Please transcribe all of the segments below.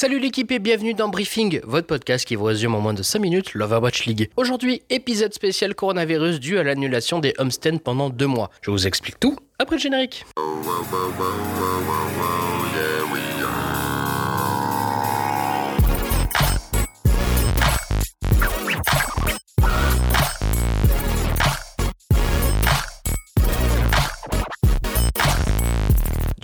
Salut l'équipe et bienvenue dans Briefing, votre podcast qui vous résume en moins de 5 minutes l'Overwatch League. Aujourd'hui, épisode spécial coronavirus dû à l'annulation des homestands pendant 2 mois. Je vous explique tout après le générique.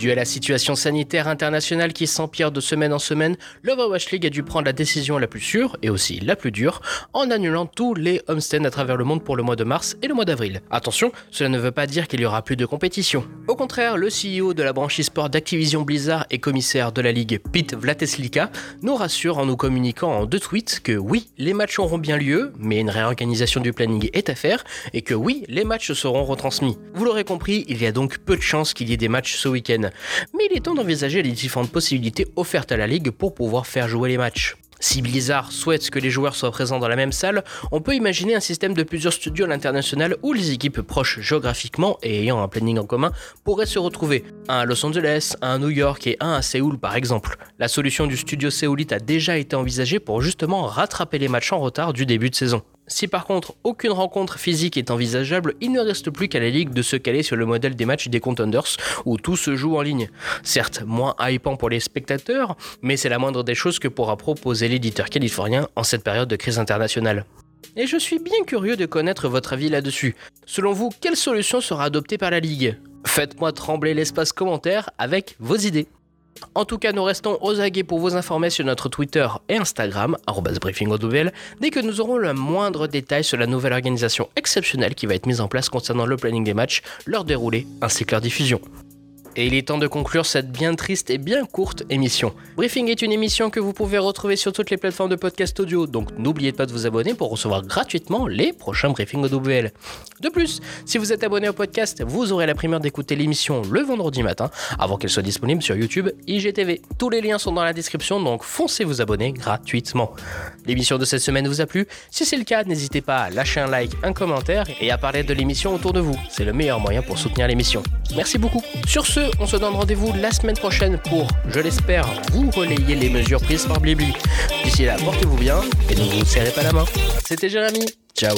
Dû à la situation sanitaire internationale qui s'empire de semaine en semaine, l'Overwatch League a dû prendre la décision la plus sûre et aussi la plus dure en annulant tous les homestands à travers le monde pour le mois de mars et le mois d'avril. Attention, cela ne veut pas dire qu'il y aura plus de compétition. Au contraire, le CEO de la branche e-sport d'Activision Blizzard et commissaire de la ligue, Pete Vlateslika, nous rassure en nous communiquant en deux tweets que oui, les matchs auront bien lieu, mais une réorganisation du planning est à faire et que oui, les matchs seront retransmis. Vous l'aurez compris, il y a donc peu de chances qu'il y ait des matchs ce week-end mais il est temps d'envisager les différentes possibilités offertes à la ligue pour pouvoir faire jouer les matchs. Si Blizzard souhaite que les joueurs soient présents dans la même salle, on peut imaginer un système de plusieurs studios à l'international où les équipes proches géographiquement et ayant un planning en commun pourraient se retrouver. Un à Los Angeles, un à New York et un à Séoul par exemple. La solution du studio séoulite a déjà été envisagée pour justement rattraper les matchs en retard du début de saison. Si par contre aucune rencontre physique est envisageable, il ne reste plus qu'à la ligue de se caler sur le modèle des matchs des Contenders où tout se joue en ligne. Certes, moins hypant pour les spectateurs, mais c'est la moindre des choses que pourra proposer l'éditeur californien en cette période de crise internationale. Et je suis bien curieux de connaître votre avis là-dessus. Selon vous, quelle solution sera adoptée par la ligue? Faites-moi trembler l'espace commentaire avec vos idées. En tout cas, nous restons aux aguets pour vous informer sur notre Twitter et Instagram, briefingOWL, dès que nous aurons le moindre détail sur la nouvelle organisation exceptionnelle qui va être mise en place concernant le planning des matchs, leur déroulé ainsi que leur diffusion. Et il est temps de conclure cette bien triste et bien courte émission. Briefing est une émission que vous pouvez retrouver sur toutes les plateformes de podcast audio, donc n'oubliez pas de vous abonner pour recevoir gratuitement les prochains briefings OWL. De plus, si vous êtes abonné au podcast, vous aurez la primeur d'écouter l'émission le vendredi matin, avant qu'elle soit disponible sur YouTube IGTV. Tous les liens sont dans la description, donc foncez vous abonner gratuitement. L'émission de cette semaine vous a plu? Si c'est le cas, n'hésitez pas à lâcher un like, un commentaire et à parler de l'émission autour de vous. C'est le meilleur moyen pour soutenir l'émission. Merci beaucoup. Sur ce, on se donne rendez-vous la semaine prochaine pour, je l'espère, vous relayer les mesures prises par Blibli. D'ici là, portez-vous bien et ne vous serrez pas la main. C'était Jérémy. Ciao